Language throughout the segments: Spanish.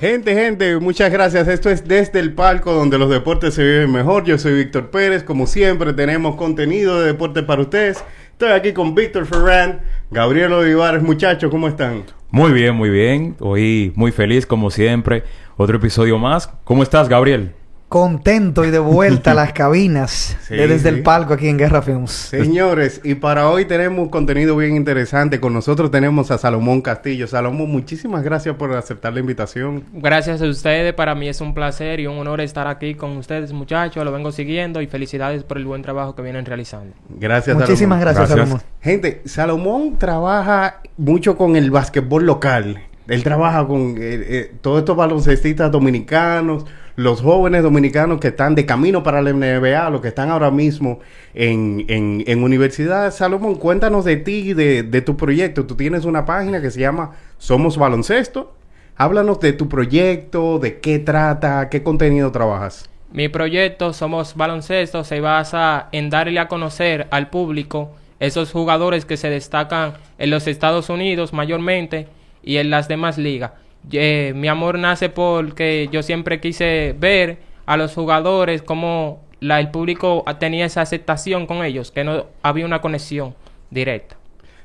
Gente, gente, muchas gracias. Esto es desde el palco donde los deportes se viven mejor. Yo soy Víctor Pérez. Como siempre, tenemos contenido de deporte para ustedes. Estoy aquí con Víctor Ferran, Gabriel Olivares. Muchachos, ¿cómo están? Muy bien, muy bien. Hoy muy feliz, como siempre. Otro episodio más. ¿Cómo estás, Gabriel? Contento y de vuelta a las cabinas Sí, de desde sí. el palco aquí en Guerra Films. Señores, y para hoy tenemos un contenido bien interesante. Con nosotros tenemos a Salomón Castillo. Salomón, muchísimas gracias por aceptar la invitación. Gracias a ustedes, para mí es un placer y un honor estar aquí con ustedes muchachos, lo vengo siguiendo y felicidades por el buen trabajo que vienen realizando. Gracias, Muchísimas Salomón. gracias, Gracias. Salomón. Gente, Salomón trabaja mucho con el básquetbol local. Él trabaja con eh, eh, todos estos baloncestistas dominicanos, los jóvenes dominicanos que están de camino para la NBA, los que están ahora mismo en, en, universidad. Salomón, cuéntanos de ti, de, de tu proyecto. Tú tienes una página que se llama Somos Baloncesto. Háblanos de tu proyecto, de qué trata, qué contenido trabajas. Mi proyecto Somos Baloncesto se basa en darle a conocer al público esos jugadores que se destacan en los Estados Unidos mayormente y en las demás ligas. Eh, mi amor nace porque yo siempre quise ver a los jugadores como la, el público tenía esa aceptación con ellos, que no había una conexión directa.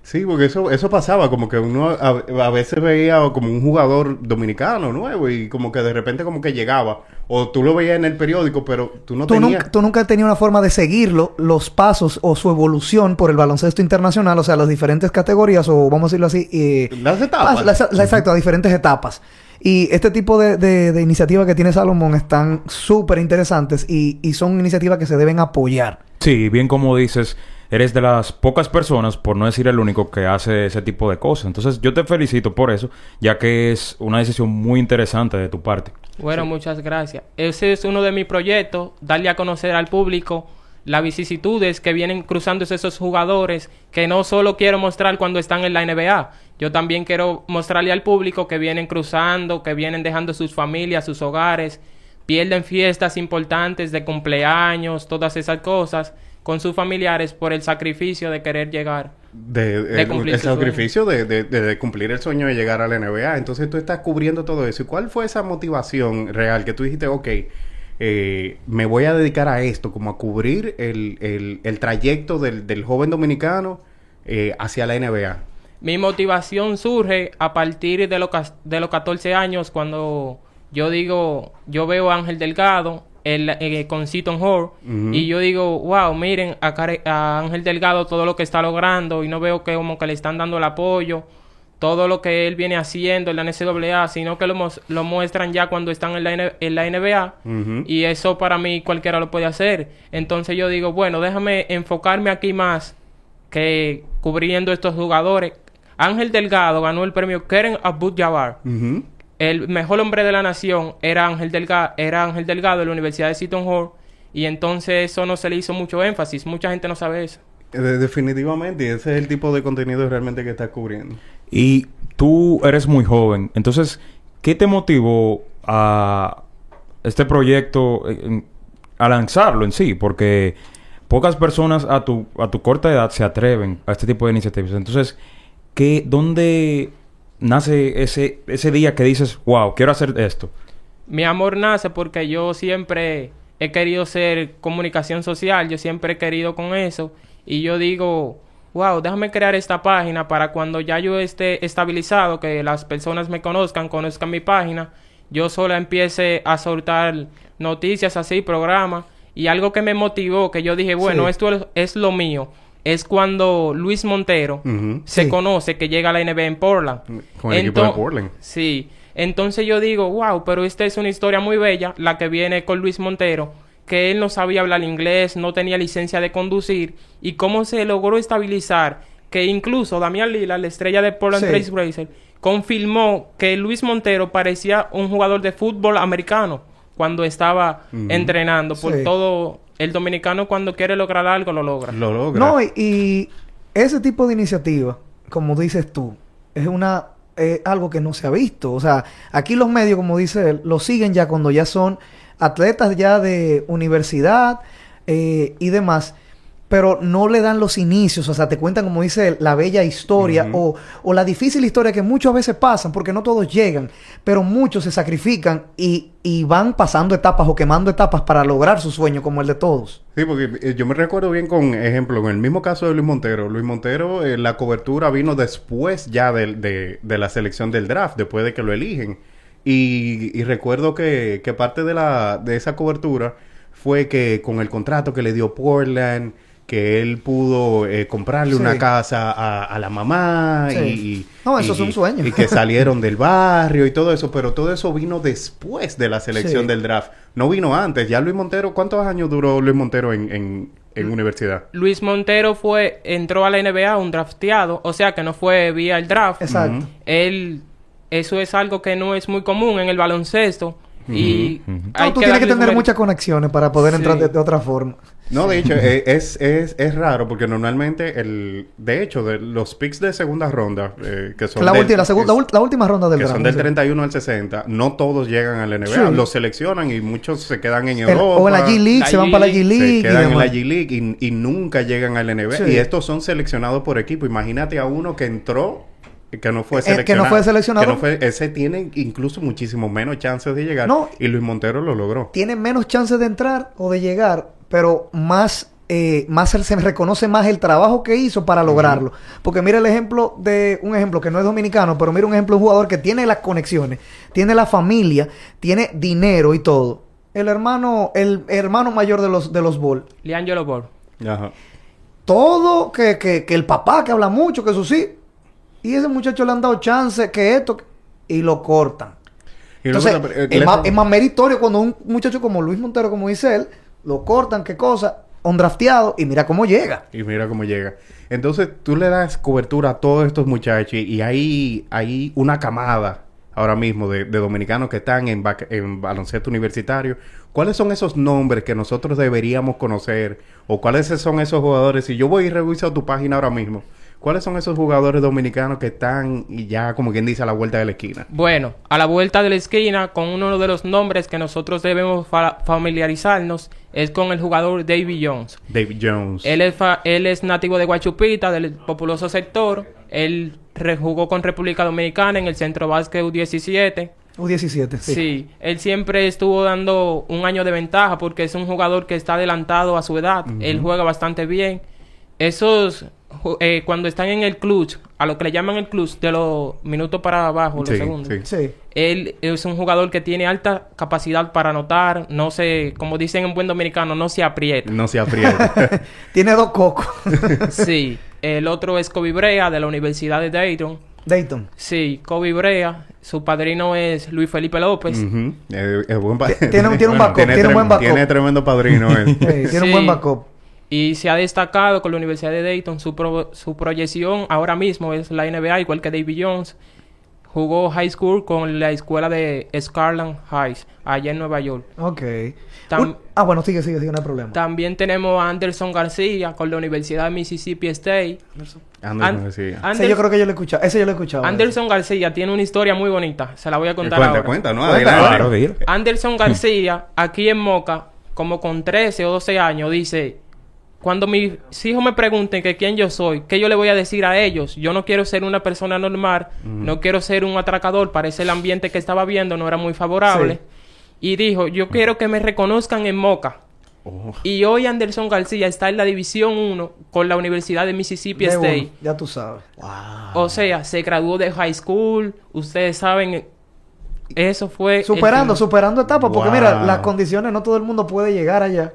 Sí, porque eso, eso pasaba, como que uno a, a veces veía como un jugador dominicano nuevo y como que de repente como que llegaba. O tú lo veías en el periódico, pero tú no Tú, tenías... nunca, tú nunca has tenido una forma de seguirlo, los pasos o su evolución por el baloncesto internacional, o sea, las diferentes categorías, o vamos a decirlo así, eh, Las etapas. pas- las- la- exacto, a diferentes etapas. Y este tipo de, de, de iniciativas que tiene Salomón están súper interesantes y, y son iniciativas que se deben apoyar. Sí, bien como dices, eres de las pocas personas, por no decir el único, que hace ese tipo de cosas. Entonces, yo te felicito por eso, ya que es una decisión muy interesante de tu parte. Bueno, muchas gracias. Ese es uno de mis proyectos, darle a conocer al público las vicisitudes que vienen cruzándose esos jugadores, que no solo quiero mostrar cuando están en la NBA, yo también quiero mostrarle al público que vienen cruzando, que vienen dejando sus familias, sus hogares, pierden fiestas importantes de cumpleaños, todas esas cosas con sus familiares por el sacrificio de querer llegar. de, de el- cumplir el su sacrificio de, de- cumplir el sueño de llegar a la NBA. Entonces tú estás cubriendo todo eso. ¿Y cuál fue esa motivación real que tú dijiste, ok, eh, me voy a dedicar a esto, como a cubrir el, el- el trayecto del, del joven dominicano eh, hacia la NBA? Mi motivación surge a partir de, los cas- de los 14 años cuando yo digo, yo veo a Ángel Delgado el, eh, con Seaton Hall y yo digo, wow, miren a, Care- a Ángel Delgado todo lo que está logrando y no veo que como que le están dando el apoyo, todo lo que él viene haciendo en la NCAA, sino que lo, lo muestran ya cuando están en la, N- en la NBA y eso para mí cualquiera lo puede hacer. Entonces yo digo, bueno, déjame enfocarme aquí más que cubriendo estos jugadores. Ángel Delgado ganó el premio Keren Abdul-Jabbar. El mejor hombre de la nación era Ángel, Delga- era Ángel Delgado de la Universidad de Seton Hall. Y entonces eso no se le hizo mucho énfasis. Mucha gente no sabe eso. Eh, definitivamente, y ese es el tipo de contenido realmente que estás cubriendo. Y tú eres muy joven, entonces, ¿qué te motivó a este proyecto, en- a lanzarlo en sí? Porque pocas personas a tu, a tu corta edad se atreven a este tipo de iniciativas. Entonces, ¿qué, ¿dónde nace ese, ese día que dices, wow, quiero hacer esto? Mi amor nace porque yo siempre he querido ser comunicación social, yo siempre he querido con eso y yo digo, wow, déjame crear esta página para cuando ya yo esté estabilizado, que las personas me conozcan, conozcan mi página, yo sola empiece a soltar noticias así, programas y algo que me motivó, que yo dije, bueno, Sí. esto es- es lo mío, es cuando Luis Montero se Sí. conoce que llega a la NBA en Portland. Con el equipo de Portland. Sí. Entonces yo digo, wow, pero esta es una historia muy bella, la que viene con Luis Montero, que él no sabía hablar inglés, no tenía licencia de conducir, y cómo se logró estabilizar que incluso Damián Lila, la estrella de Portland Sí. Trail Blazers, confirmó que Luis Montero parecía un jugador de fútbol americano cuando estaba entrenando. Por Sí. todo, el dominicano cuando quiere lograr algo lo logra. Lo logra. No, y, y ese tipo de iniciativa, como dices tú, es una es algo que no se ha visto. O sea, aquí los medios, como dice él, lo siguen ya cuando ya son atletas ya de universidad eh, y demás. Pero no le dan los inicios, o sea, te cuentan, como dice él, la bella historia o, o la difícil historia que muchas veces pasan, porque no todos llegan, pero muchos se sacrifican y, y van pasando etapas o quemando etapas para lograr su sueño, como el de todos. Sí, porque eh, yo me recuerdo bien con ejemplo, en el mismo caso de Luis Montero. Luis Montero, eh, la cobertura vino después ya del- de, de la selección del draft, después de que lo eligen. Y, y recuerdo que, que parte de, la, de esa cobertura fue que con el contrato que le dio Portland, que él pudo eh, comprarle Sí. una casa a, a la mamá Sí. y, y- No, eso y- es un sueño. Y que salieron del barrio y todo eso, pero todo eso vino después de la selección Sí. del draft. No vino antes. Ya Luis Montero, ¿cuántos años duró Luis Montero en, en, en universidad? Luis Montero fue, entró a la NBA un drafteado, o sea que no fue vía el draft. Exacto. Él, eso es algo que no es muy común en el baloncesto. Y No, tú tienes que tener muchas conexiones para poder Sí. entrar de, de otra forma. No, de hecho, eh, es, es, es raro porque normalmente, el de hecho, de los picks de segunda ronda, eh, que son La, del- última, la, segunda- la, última ronda del que draft. son del sí. 31 al 60, no todos llegan a la NBA. Sí. Los seleccionan y muchos se quedan en El- Europa. o en la G League, La se van para la G G-League, League. se y quedan en la demás. G League y, y nunca llegan al NBA. Sí. Y estos son seleccionados por equipo. Imagínate a uno que entró que no fue Eh, que no seleccionado. fue seleccionado. Que no fue- ese tiene incluso muchísimo menos chances de llegar. No. Y Luis Montero lo logró. Tiene menos chances de entrar o de llegar, pero más, eh, más él- se reconoce más el trabajo que hizo para lograrlo. Porque mira el ejemplo de un ejemplo que no es dominicano, pero mira un ejemplo de un jugador que tiene las conexiones, tiene la familia, tiene dinero y todo. El hermano, el hermano mayor de los de los Ball. Liangelo Ball. Ajá. todo que, que, que el papá que habla mucho, que eso sí. Y ese muchacho le han dado chance, que esto, y lo cortan. Y Entonces, eh, es, más, es más meritorio cuando un muchacho como Luis Montero, como dice él, lo cortan, qué cosa, un drafteado, y mira cómo llega. Y mira cómo llega. Entonces tú le das cobertura a todos estos muchachos y hay, hay una camada ahora mismo de, dominicanos que están en, en baloncesto universitario. ¿Cuáles son esos nombres que nosotros deberíamos conocer? ¿O cuáles son esos jugadores? Si yo voy y reviso tu página ahora mismo, ¿cuáles son esos jugadores dominicanos que están y ya como quien dice a la vuelta de la esquina? Bueno, a la vuelta de la esquina, con uno de los nombres que nosotros debemos fa- familiarizarnos, es con el jugador Davy Jones. David Jones. Él es, fa- él es nativo de Guachupita, del populoso sector. Él rejugó con República Dominicana en el Centro Básquet U17. U17. Sí. Sí. él siempre estuvo dando un año de ventaja porque es un jugador que está adelantado a su edad. Él juega bastante bien. Esos, eh, cuando están en el clutch, a lo que le llaman el clutch, de los minutos para abajo, los Sí, segundos. sí. Sí. Él es un jugador que tiene alta capacidad para anotar, no se, como dicen en buen dominicano, no se aprieta. No se aprieta. Tiene dos cocos. Sí, el otro es Kobe Brea de la Universidad de Dayton. Dayton. Sí, Kobe Brea, su padrino es Luis Felipe López. Ujú. Eh, es buen pa- Tiene un- tiene un backup, tiene un trem- buen backup. Tiene tremendo padrino él. Sí, tiene Sí. un buen backup. Y se ha destacado con la Universidad de Dayton. Su, pro- su proyección ahora mismo es la NBA, igual que David Jones. Jugó high school con la escuela de Scarland Heights, allá en Nueva York. Ok. Tam- ah, bueno, sigue, sigue, sigue, no hay problema. También tenemos a Anderson García con la Universidad de Mississippi State. Anderson An- García. Ander- Ese yo creo que yo lo he escuchado. Ese yo lo he escuchado. Anderson García tiene una historia muy bonita. Se la voy a contar cuenta, ahora. cuenta, ¿no? Adelante. Anderson García, aquí en Moca, como con 13 o 12 años, dice, cuando mis hijos me pregunten que quién yo soy, ¿qué yo le voy a decir a ellos? Yo no quiero ser una persona normal, no quiero ser un atracador, parece el ambiente que estaba viendo no era muy favorable. Sí. Y dijo, yo quiero que me reconozcan en Moca. Oh. Y hoy Anderson García está en la División 1 con la Universidad de Mississippi De State. uno, ya tú sabes. O sea, se graduó de high school, ustedes saben, eso fue... Superando, superando etapas. Porque Wow. mira, las condiciones, no todo el mundo puede llegar allá,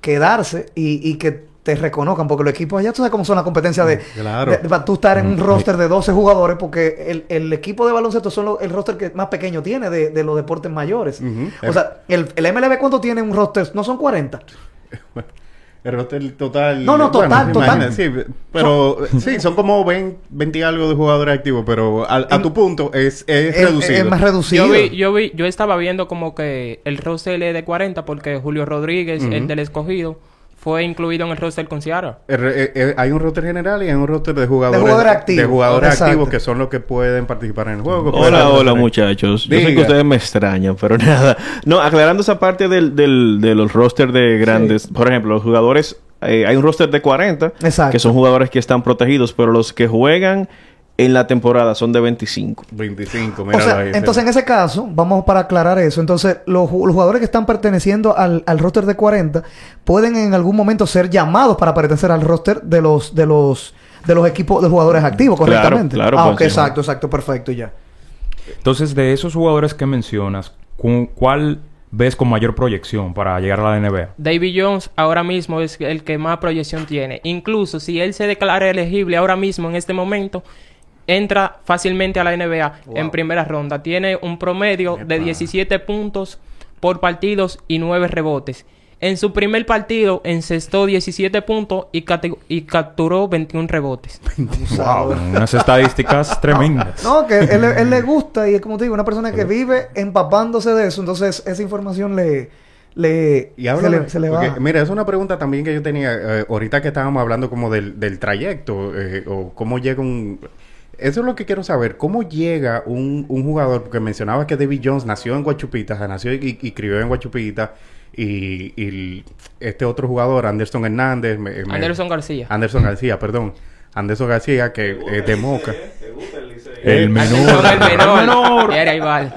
quedarse y, y que te reconozcan. Porque los equipos allá, tú sabes cómo son las competencias de, Claro. de- de- para tú estar en un roster de 12 jugadores. Porque el, el equipo de baloncesto son el roster que más pequeño tiene de, de los deportes mayores. O sea, el, el MLB, ¿cuánto tiene un roster? No son 40. El roster total. No, no, total, total. imagínate, Sí, pero sí, son como 20, 20 y algo de jugadores activos, pero a, a tu punto es, es, Es, reducido. es más reducido. Yo vi, yo vi, yo estaba viendo como que el roster es de 40 porque Julio Rodríguez, el del escogido, fue incluido en el roster con re- eh, eh, hay un roster general y hay un roster de jugadores, jugadores activos. de jugadores Exacto. activos que son los que pueden participar en el juego. Hola, hola muchachos. Yo sé que Diga. ustedes me extrañan, pero nada. No, aclarando esa parte del, del, de los rosters de grandes. Por ejemplo, los jugadores... eh, hay un roster de 40. Exacto. Que son jugadores que están protegidos, pero los que juegan en la temporada son de 25. 25, O míralo sea, ahí. entonces en ese caso, vamos para aclarar eso. Entonces, los, los jugadores que están perteneciendo al, al roster de 40 pueden en algún momento ser llamados para pertenecer al roster de los de los de los equipos de jugadores activos, Claro, correctamente. claro, ah, ok, sí. exacto, exacto, perfecto, ya. Entonces, de esos jugadores que mencionas, ¿cu- ¿cuál ves con mayor proyección para llegar a la NBA? David Jones ahora mismo es el que más proyección tiene. Incluso si él se declara elegible ahora mismo en este momento, entra fácilmente a la NBA en primera ronda. Tiene un promedio de 17 puntos por partidos y 9 rebotes. En su primer partido encestó 17 puntos y, capturó 21 rebotes. Wow, unas estadísticas tremendas. No, que él, él le gusta y es como te digo, una persona que vive empapándose de eso, entonces esa información le, le, Y se, habla, le, se le va. porque, mira, es una pregunta también que yo tenía eh, ahorita que estábamos hablando como del, del trayecto eh, o cómo llega un... Eso es lo que quiero saber. ¿Cómo llega un, un jugador? Porque mencionaba que David Jones nació en Guachupita, o sea, nació y, y crió en Guachupita. Y, y este otro jugador, Anderson Hernández... me- me- Anderson García. Anderson García, perdón. Anderson García, que es de Moca. El menor. el menor.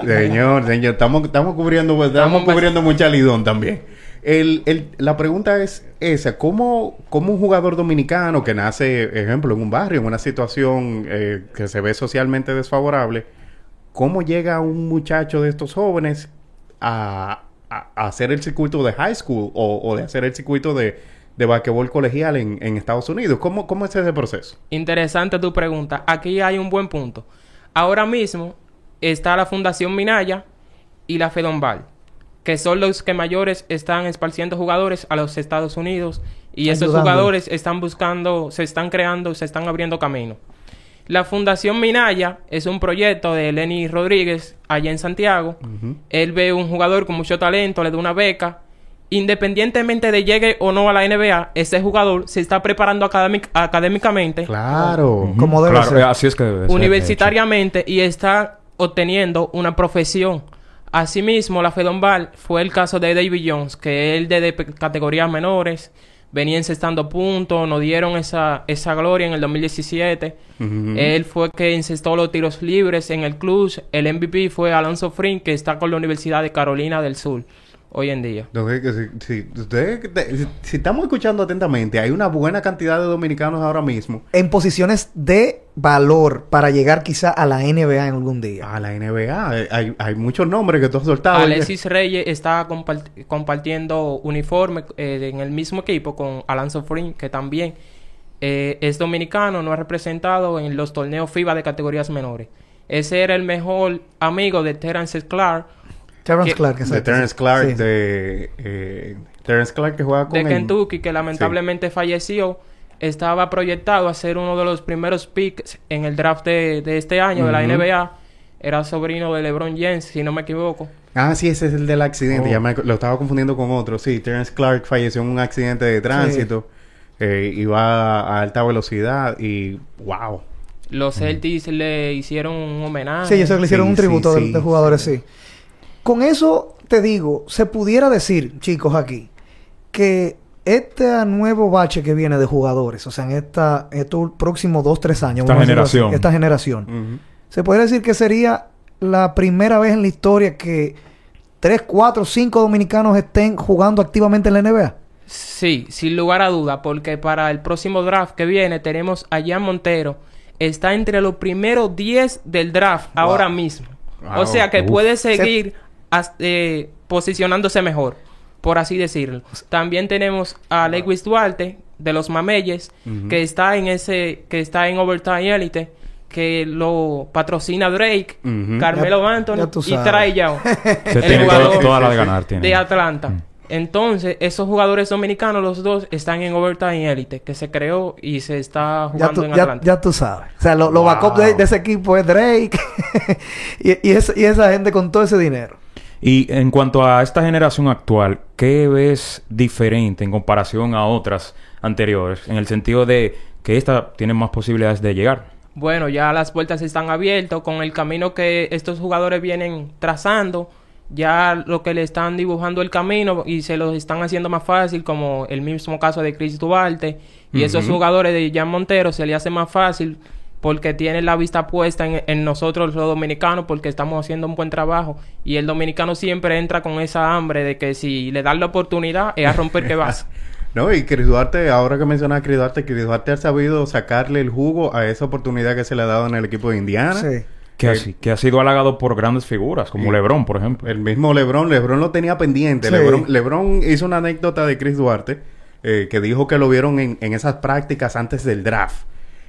Señor, señor, estamos, estamos cubriendo, pues, estamos Estamos cubriendo mucha lidón también. El, el, la pregunta es esa, ¿cómo, ¿cómo un jugador dominicano que nace, ejemplo, en un barrio, en una situación eh, que se ve socialmente desfavorable, cómo llega un muchacho de estos jóvenes a, a- hacer el circuito de high school o, o de hacer el circuito de, de colegial en, en Estados Unidos? ¿Cómo, ¿Cómo es ese proceso? Interesante tu pregunta. Aquí hay un buen punto. Ahora mismo está la Fundación Minaya y la Fedombal, que son los que mayores están esparciendo jugadores a los Estados Unidos y esos Ayudando. jugadores están buscando, se están creando, se están abriendo camino. La Fundación Minaya es un proyecto de Lenny Rodríguez allá en Santiago. Él ve un jugador con mucho talento, le da una beca. Independientemente de llegue o no a la NBA, ese jugador se está preparando académic- académicamente Claro. Como debe Claro, ser. eh, así es que debe ser, de universitariamente y está obteniendo una profesión. Asimismo, la Fedombal fue el caso de David Jones, que él de, pe- categorías menores venía encestando puntos, nos dieron esa, esa gloria en el 2017. Ujú. Él fue que encestó los tiros libres en el club. El MVP fue Alonso Frin, que está con la Universidad de Carolina del Sur hoy en día. Entonces, si, si, si- si estamos escuchando atentamente, hay una buena cantidad de dominicanos ahora mismo En posiciones de valor para llegar quizá a la NBA en algún día. a la NBA. Eh, Hay, hay muchos nombres que tú has soltado. Alexis Reyes está compart- compartiendo uniforme eh, en el mismo equipo con Alonso Frin, que también eh, es dominicano, no ha representado en los torneos FIBA de categorías menores. Ese era el mejor amigo de Terence Clark Terrence Clark, de exacto. Terrence Clark, Sí. de eh, Terrence Clark que juega con de el- Kentucky, que lamentablemente falleció. Estaba proyectado a ser uno de los primeros picks en el draft de, de este año de la. NBA. Era sobrino de LeBron James, si no me equivoco. Ah, sí, ese es el del accidente. Oh. Ya me- lo estaba confundiendo con otro. Sí, Terrence Clark falleció en un accidente de tránsito. Eh, iba a alta velocidad y wow. Los Celtics le hicieron un homenaje. Sí, le hicieron Sí, un tributo sí, de, sí. de jugadores, sí. Con eso te digo, se pudiera decir, chicos, aquí, que este nuevo bache que viene de jugadores, o sea, en esta, estos próximos dos, tres años, Esta así, generación. esta generación, se podría decir que sería la primera vez en la historia que tres, cuatro, cinco dominicanos estén jugando activamente en la NBA. Sí, sin lugar a duda, porque para el próximo draft que viene tenemos a Jan Montero. Está entre los primeros 10 del draft ahora mismo. Wow. O sea que Uf. puede seguir eh, posicionándose mejor, por así decirlo. También tenemos a Lewis Duarte de los Mameyes, que está en ese, que está en Overtime Elite, que lo patrocina Drake. Carmelo Ya- Anthony ya y. Trae Young, Se el tiene jugador toda, toda la de ganar. Tiene. de Atlanta. Entonces, esos jugadores dominicanos, los dos, están en Overtime Elite, que se creó y se está Ya jugando tú, en ya, Atlanta. ya tú sabes. O sea, lo, los Wow. backup de, de ese equipo es Drake y, y, esa, y esa gente con todo ese dinero. Y en cuanto a esta generación actual, ¿qué ves diferente en comparación a otras anteriores? En el sentido de que esta tiene más posibilidades de llegar. Bueno, ya las puertas están abiertas con el camino que estos jugadores vienen trazando. Ya lo que le están dibujando el camino y se lo están haciendo más fácil, como el mismo caso de Chris Duarte. Y esos jugadores de Jan Montero se le hace más fácil porque tienen la vista puesta en, en nosotros los dominicanos porque estamos haciendo un buen trabajo. Y el dominicano siempre entra con esa hambre de que si le dan la oportunidad es a romper que vas. No, y Chris Duarte, ahora que mencionas a Chris Duarte, Chris Duarte ha sabido sacarle el jugo a esa oportunidad que se le ha dado en el equipo de Indiana. Sí. Que, ha, Eh, si- que ha sido halagado por grandes figuras, como. LeBron, por ejemplo. El mismo LeBron, LeBron lo tenía pendiente. Sí. LeBron, LeBron hizo una anécdota de Chris Duarte eh, que dijo que lo vieron en, en esas prácticas antes del draft.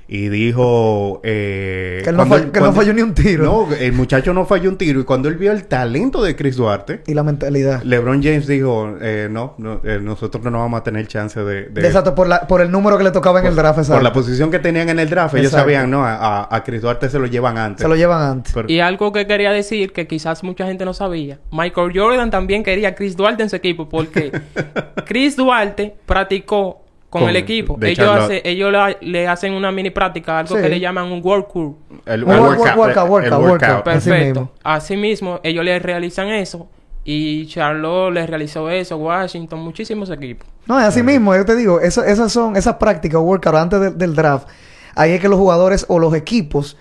Y dijo... eh, Que él no que falló ni un tiro. No, el muchacho no falló un tiro. Y cuando él vio el talento de Chris Duarte, Y la mentalidad. LeBron James dijo, eh, no, no, eh, nosotros no vamos a tener chance de... de- Exacto, por, la, por el número que le tocaba en el draft. por exacto. la posición que tenían en el draft, ellos Exacto. sabían, no, a, a- a Chris Duarte se lo llevan antes. Se lo llevan antes. Pero- Y algo que quería decir que quizás mucha gente no sabía. Michael Jordan también quería a Chris Duarte en su equipo porque Chris Duarte practicó con, Con- el equipo. de Ellos, hace- ellos la- le hacen una mini práctica, algo Sí. que le llaman un work crew. el, workout, workout, el- workout, el workout. Así Perfecto. mismo. Asimismo, ellos le realizan eso. Y Charlotte les realizó eso, Washington, muchísimos equipos. No, es así mismo, yo te digo, eso- esas son esas prácticas workout antes del- del draft. Ahí es que los jugadores o los equipos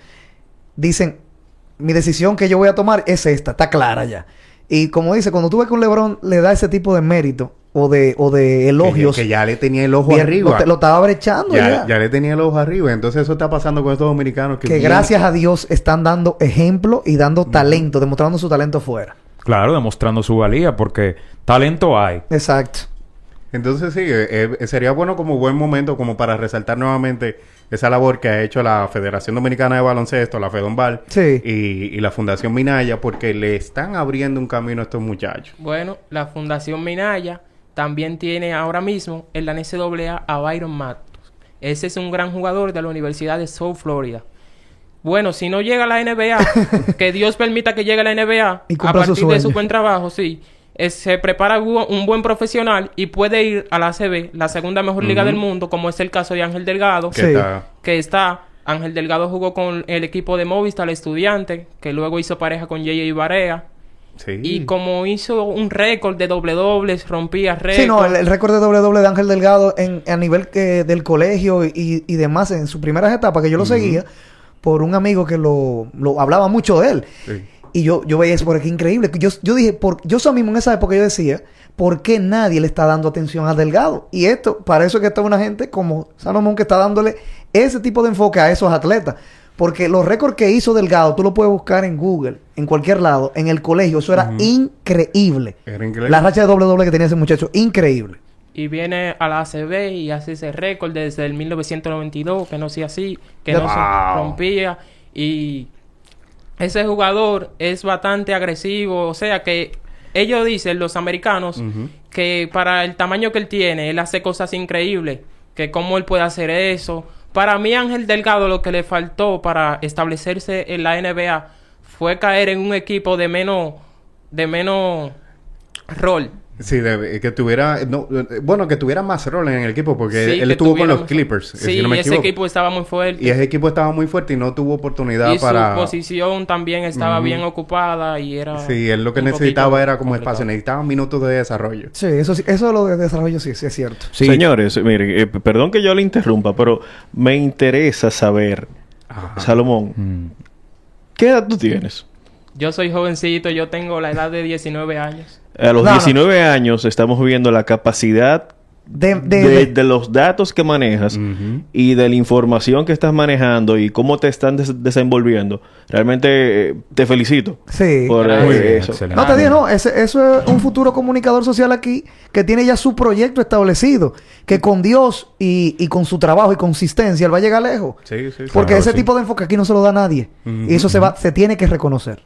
dicen, mi decisión que yo voy a tomar es esta, está clara ya. Y como dice, cuando tú ves que un LeBron le da ese tipo de mérito o de, o de elogios, Que, que ya le tenía el ojo bien, arriba. Lo, te- lo estaba brechando ya. ya, ya le tenía el ojo arriba. Entonces eso está pasando con estos dominicanos que, que bien- gracias a Dios están dando ejemplo y dando talento, demostrando su talento fuera. Claro, demostrando su valía, porque talento hay. Exacto. Entonces sí, eh, eh, sería bueno como buen momento como para resaltar nuevamente esa labor que ha hecho la Federación Dominicana de Baloncesto, la FEDOMBAL Sí. y, y la Fundación Minaya porque le están abriendo un camino a estos muchachos. Bueno, la Fundación Minaya también tiene ahora mismo en la NCAA a Byron Matos. Ese es un gran jugador de la Universidad de South Florida. Bueno, si no llega a la NBA, que Dios permita que llegue a la NBA, Y a su partir de su buen trabajo, sí, eh, se prepara un buen profesional y puede ir a la ACB, la segunda mejor liga del mundo, como es el caso de Ángel Delgado, Que Sí. está- que está. Ángel Delgado jugó con el equipo de Movistar, el estudiante, que luego hizo pareja con J.J. Barea. Sí. Y como hizo un récord de doble dobles, rompía récord. Sí, no, el, el récord de doble doble de Ángel Delgado en, a nivel que del colegio y, y demás en sus primeras etapas, que yo lo seguía por un amigo que lo, lo hablaba mucho de él. Sí. Y yo, yo veía eso por aquí increíble. Yo, yo dije, por, yo eso mismo en esa época yo decía, ¿por qué nadie le está dando atención a Delgado? Y esto, para eso es que está una gente como Salomón que está dándole ese tipo de enfoque a esos atletas. Porque los récords que hizo Delgado, tú lo puedes buscar en Google, en cualquier lado, en el colegio, eso era increíble. Era increíble. La racha de doble doble que tenía ese muchacho, increíble. Y viene a la ACB y hace ese récord desde el 1992, que no sea así, que Ya- no se rompía. Y ese jugador es bastante agresivo. O sea que ellos dicen, los americanos, que para el tamaño que él tiene, él hace cosas increíbles. Que cómo él puede hacer eso. Para mí, Ángel Delgado, lo que le faltó para establecerse en la NBA fue caer en un equipo de menos, de menos rol. Sí, de- que tuviera, no, eh, bueno, que tuviera más rol en el equipo porque Sí, él estuvo con los Clippers, eh, Sí, si no me ese equivoco. equipo estaba muy fuerte. Y ese equipo estaba muy fuerte y no tuvo oportunidad Y para... su posición también estaba bien ocupada y era... Sí, él lo que necesitaba era como complicado. espacio, necesitaba minutos de desarrollo. Sí, eso sí, eso de lo de desarrollo sí, sí es cierto. Sí. Señores, mire, eh, perdón que yo le interrumpa, pero me interesa saber, Salomón, Mm. ¿qué edad tú tienes? Yo soy jovencito, yo tengo la edad de 19 años. A los No, no. 19 años estamos viendo la capacidad De, de- de, de- de los datos que manejas y de la información que estás manejando y cómo te están des- desenvolviendo. Realmente eh, te felicito sí. por eh, bien, eso. excelente. No te digo, no, ese- eso es un futuro comunicador social aquí que tiene ya su proyecto establecido, que con Dios y, y con su trabajo y consistencia él va a llegar lejos. Sí, sí, sí. Porque Claro, ese sí. tipo de enfoque aquí no se lo da a nadie. Y eso se va, se tiene que reconocer.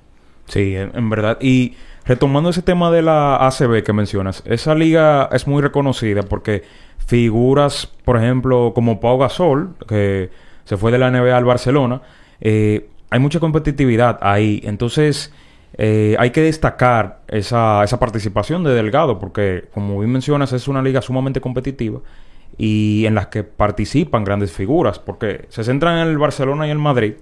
Sí, en, en verdad. Y retomando ese tema de la ACB que mencionas, esa liga es muy reconocida porque figuras, por ejemplo, como Pau Gasol, que se fue de la NBA al Barcelona, eh, hay mucha competitividad ahí. Entonces, eh, hay que destacar esa, esa participación de Delgado, porque, como bien mencionas, es una liga sumamente competitiva y en las que participan grandes figuras, porque se centran en el Barcelona y el Madrid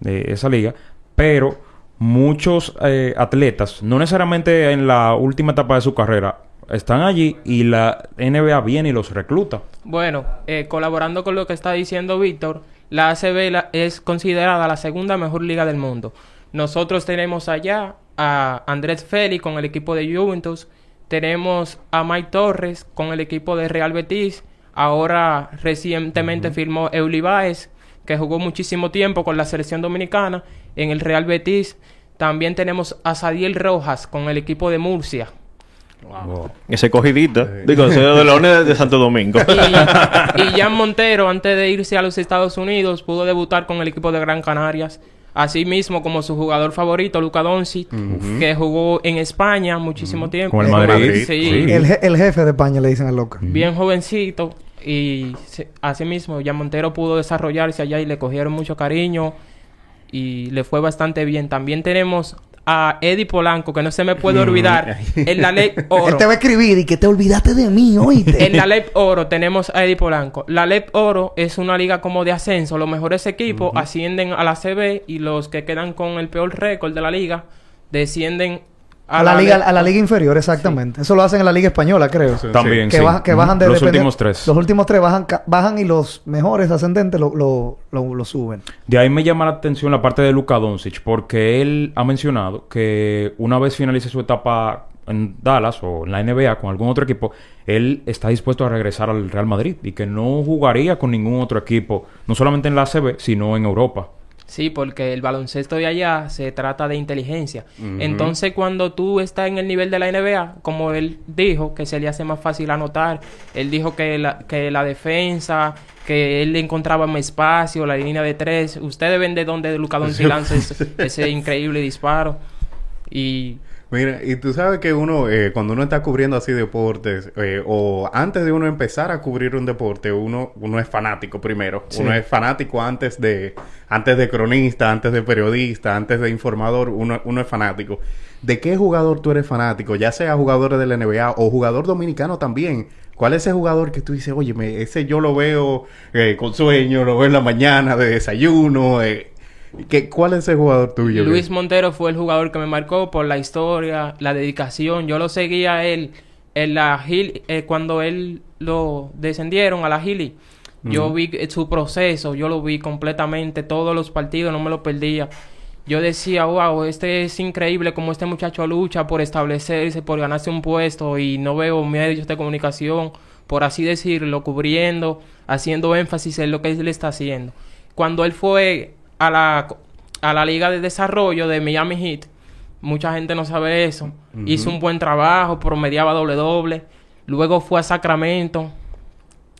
de esa liga, pero muchos eh, atletas, no necesariamente en la última etapa de su carrera, están allí y la NBA viene y los recluta. Bueno, eh, colaborando con lo que está diciendo Víctor, la ACB la- es considerada la segunda mejor liga del mundo. Nosotros tenemos allá a Andrés Félix con el equipo de Juventus, tenemos a Mike Torres con el equipo de Real Betis, ahora recientemente firmó Euli Baez, que jugó muchísimo tiempo con la selección dominicana en el Real Betis. También tenemos a Sadiel Rojas con el equipo de Murcia. Ese cogidita. Digo, ese de Leones de Santo Domingo. Y, y Jan Montero, antes de irse a los Estados Unidos, pudo debutar con el equipo de Gran Canarias. Así mismo como su jugador favorito, Luca Doncic, que jugó en España muchísimo tiempo. Con el Madrid. Madrid, Sí. sí. El, je- el jefe de España le dicen al loco. Bien jovencito. Y así mismo, Jan Montero pudo desarrollarse allá y le cogieron mucho cariño. Y le fue bastante bien. También tenemos a Eddie Polanco, que no se me puede olvidar. En la ley oro. Él te va a escribir y que te olvidaste de mí, oíste. En la LEP Oro tenemos a Eddie Polanco. La LEP Oro es una liga como de ascenso. Los mejores equipos ascienden a la CB y los que quedan con el peor récord de la liga descienden a, la liga, a la liga inferior, exactamente. Eso lo hacen en la liga española, creo. Sí. También, Que, sí. baja- que bajan de Los últimos tres. Los últimos tres bajan, bajan y los mejores ascendentes lo, lo, lo- lo suben. De ahí me llama la atención la parte de Luka Doncic, porque él ha mencionado que una vez finalice su etapa en Dallas o en la NBA con algún otro equipo, él está dispuesto a regresar al Real Madrid y que no jugaría con ningún otro equipo, no solamente en la ACB, sino en Europa. Sí, porque el baloncesto de allá se trata de inteligencia. Entonces, cuando tú estás en el nivel de la NBA, como él dijo, que se le hace más fácil anotar, él dijo que la, que la defensa, que él encontraba más espacio, la línea de tres. Ustedes ven de dónde Luca Doncic lanza ese, ese increíble disparo. Y Mira, y tú sabes que uno, eh, cuando uno está cubriendo así deportes, eh, o antes de uno empezar a cubrir un deporte, uno, uno es fanático primero. Uno es fanático antes de, antes de cronista, antes de periodista, antes de informador, uno, uno es fanático. ¿De qué jugador tú eres fanático? Ya sea jugador de la NBA o jugador dominicano también. ¿Cuál es ese jugador que tú dices, oye, me- ese yo lo veo eh, con sueño, lo veo en la mañana de desayuno? Eh, ¿qué, ¿Cuál es ese jugador tuyo? Luis Montero fue el jugador que me marcó por la historia, la dedicación. Yo lo seguía a él en la eh, cuando él lo descendieron a la Gili. Yo vi eh, su proceso, yo lo vi completamente, todos los partidos, no me lo perdía. Yo decía, wow, este es increíble como este muchacho lucha por establecerse, por ganarse un puesto y no veo medios de comunicación, por así decirlo, cubriendo, haciendo énfasis en lo que él está haciendo. Cuando él fue a la, a la Liga de Desarrollo de Miami Heat, mucha gente no sabe eso. Hizo un buen trabajo, promediaba doble doble. Luego fue a Sacramento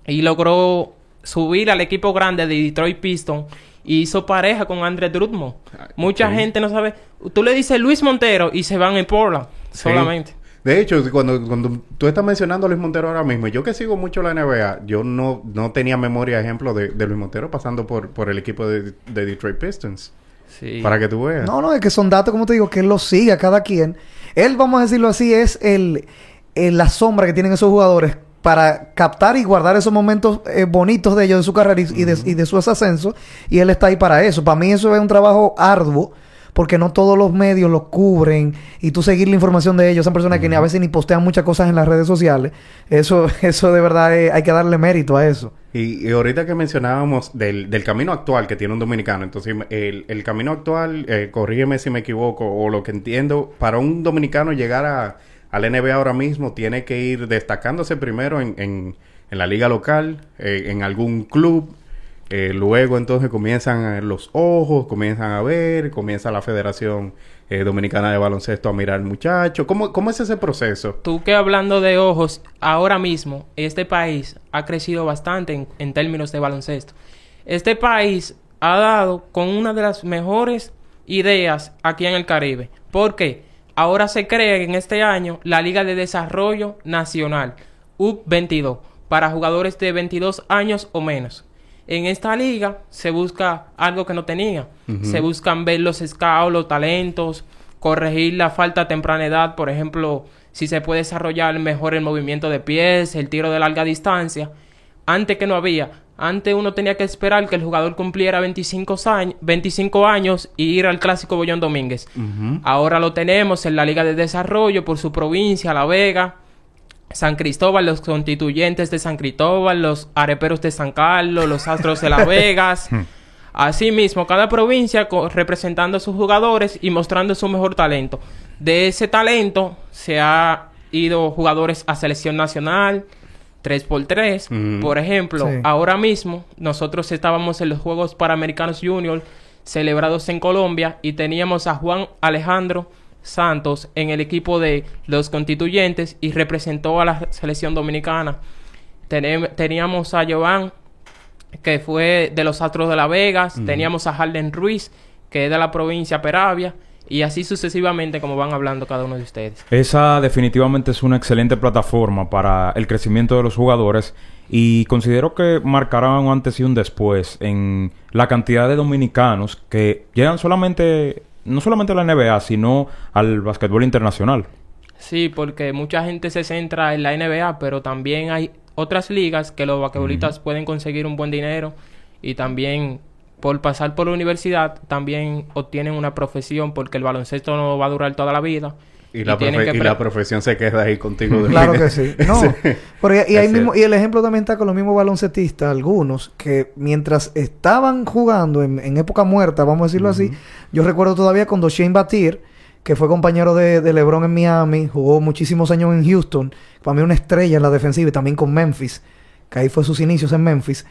y logró subir al equipo grande de Detroit Pistons y hizo pareja con Andre Drummond. Mucha sí. gente no sabe. Tú le dices Luis Montero y se van en Portland Sí. solamente. De hecho, cuando, cuando tú estás mencionando a Luis Montero ahora mismo, yo que sigo mucho la NBA, yo no, no tenía memoria, ejemplo, de, de Luis Montero pasando por, por el equipo de, de Detroit Pistons. Sí. Para que tú veas. No, no, es que son datos, como te digo, que él los sigue a cada quien. Él, vamos a decirlo así, es el, el- la sombra que tienen esos jugadores para captar y guardar esos momentos eh, bonitos de ellos, de su carrera y, y de, y de su ascenso. Y él está ahí para eso. Para mí eso es un trabajo arduo. Porque no todos los medios los cubren y tú seguir la información de ellos. Son personas que ni a veces ni postean muchas cosas en las redes sociales. Eso, eso de verdad es- hay que darle mérito a eso. Y, y ahorita que mencionábamos del, del camino actual que tiene un dominicano, entonces el, el camino actual, eh, corrígeme si me equivoco, o lo que entiendo, para un dominicano llegar a, al NBA ahora mismo tiene que ir destacándose primero en, en, en la liga local, eh, en algún club, eh, luego entonces comienzan eh, los ojos, comienzan a ver, comienza la Federación eh, Dominicana de Baloncesto a mirar al muchacho. ¿Cómo, ¿Cómo es ese proceso? Tú que hablando de ojos, ahora mismo este país ha crecido bastante en, términos de baloncesto. Este país ha dado con una de las mejores ideas aquí en el Caribe. ¿Por qué? ahora se crea en este año la Liga de Desarrollo Nacional, UP22, para jugadores de 22 años o menos. En esta liga se busca algo que no tenía. Se buscan ver los scouts, los talentos, corregir la falta a temprana edad, por ejemplo, si se puede desarrollar mejor el movimiento de pies, el tiro de larga distancia. Antes que no había. Antes uno tenía que esperar que el jugador cumpliera 25 años, 25 años y ir al clásico Bollón Domínguez. Ahora lo tenemos en la Liga de Desarrollo por su provincia, La Vega, San Cristóbal, los constituyentes de San Cristóbal, los areperos de San Carlos, los astros de Las Vegas. Asimismo, cada provincia representando a sus jugadores y mostrando su mejor talento. De ese talento se ha ido jugadores a selección nacional, 3x3. Ujú. Por ejemplo, Sí. ahora mismo nosotros estábamos en los Juegos Panamericanos Junior celebrados en Colombia y teníamos a Juan Alejandro Santos en el equipo de los constituyentes y representó a la selección dominicana. Teníamos a Jovan, que fue de los Astros de La Vegas. Teníamos a Harden Ruiz, que es de la provincia Peravia. Y así sucesivamente, como van hablando cada uno de ustedes. Esa definitivamente es una excelente plataforma para el crecimiento de los jugadores y considero que marcará un antes y un después en la cantidad de dominicanos que llegan solamente, no solamente a la NBA, sino al básquetbol internacional. Sí, porque mucha gente se centra en la NBA, pero también hay otras ligas que los basquetbolistas pueden conseguir un buen dinero y también por pasar por la universidad también obtienen una profesión porque el baloncesto no va a durar toda la vida. Y, la, tienen profe- que y pre- la profesión se queda ahí contigo. de- Claro que sí. No, porque, y, ahí mismo, y el ejemplo también está con los mismos baloncetistas, algunos que mientras estaban jugando en, en época muerta, vamos a decirlo así, yo recuerdo todavía cuando Shane Batir, que fue compañero de, de LeBron en Miami, jugó muchísimos años en Houston, para mí una estrella en la defensiva y también con Memphis, que ahí fue sus inicios en Memphis.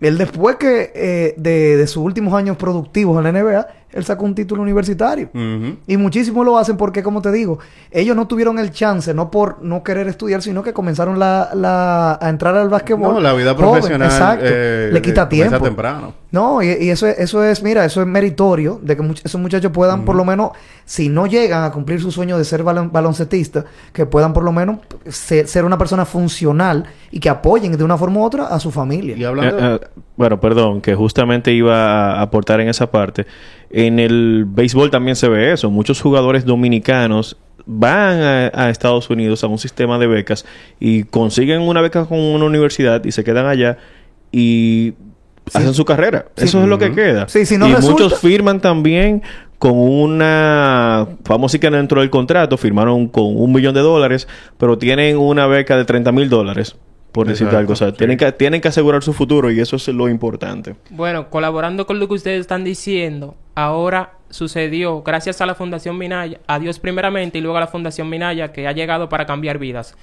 Él después que eh, de, de sus últimos años productivos en la NBA, él sacó un título universitario. Y muchísimos lo hacen porque, como te digo, ellos no tuvieron el chance, no por no querer estudiar, sino que comenzaron la, la- a entrar al básquetbol. No, la vida joven, profesional exacto. eh, Le quita comienza tiempo. temprano. No, y, y eso, es, eso es, mira, eso es meritorio de que much- esos muchachos puedan, por lo menos, si no llegan a cumplir su sueño de ser balon- baloncetistas, que puedan, por lo menos, ser, ser una persona funcional y que apoyen de una forma u otra a su familia. Y hablando... Eh, eh, bueno, perdón, que justamente iba a aportar en esa parte. En el béisbol también se ve eso. Muchos jugadores dominicanos van a, a Estados Unidos a un sistema de becas y consiguen una beca con una universidad y se quedan allá y hacen su carrera. Eso es lo que queda. Sí, si no y resulta- muchos firman también con una... Vamos a decir que dentro del contrato firmaron con un millón de dólares, pero tienen una beca de 30 mil dólares, por decirte Exacto, algo. O sea, sí. tienen, que, tienen que asegurar su futuro y eso es lo importante. Bueno, colaborando con lo que ustedes están diciendo, ahora sucedió, gracias a la Fundación Minaya, a Dios primeramente y luego a la Fundación Minaya, que ha llegado para cambiar vidas.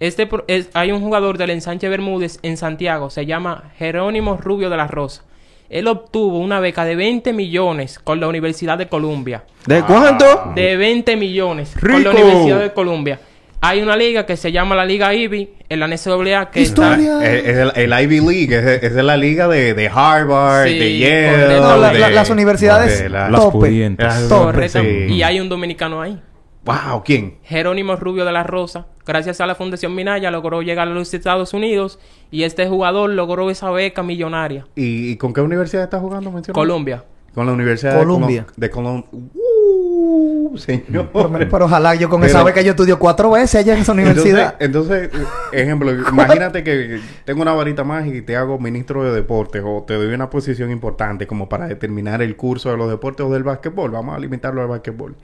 Este es- hay un jugador del ensanche Bermúdez en Santiago, se llama Jerónimo Rubio de la Rosa. Él obtuvo una beca de 20 millones con la Universidad de Columbia. ¿De cuánto? De 20 millones con ¡Rico! la Universidad de Columbia. Hay una liga que se llama la Liga IBI en la NCAA que está... Historia. Es, es el, el Ivy League, es, es de la liga de, de Harvard, Sí, de Yale. correcto. No, la- de- la- las universidades de la- Las tope. pudientes. Las- Correcto. Sí. Y hay un dominicano ahí. Wow, ¿quién? Jerónimo Rubio de la Rosa, gracias a la Fundación Minaya, logró llegar a los Estados Unidos y este jugador logró esa beca millonaria. ¿Y, y con qué universidad está jugando? mencionó? Colombia. Con la Universidad Columbia. de Colombia. De Colombia. Uh, señor. Pero, pero ojalá yo con Pero- esa beca yo estudio cuatro veces allá en esa universidad. Entonces, entonces, ejemplo, imagínate que tengo una varita mágica y te hago ministro de deportes o te doy una posición importante como para determinar el curso de los deportes o del básquetbol. Vamos a limitarlo al básquetbol.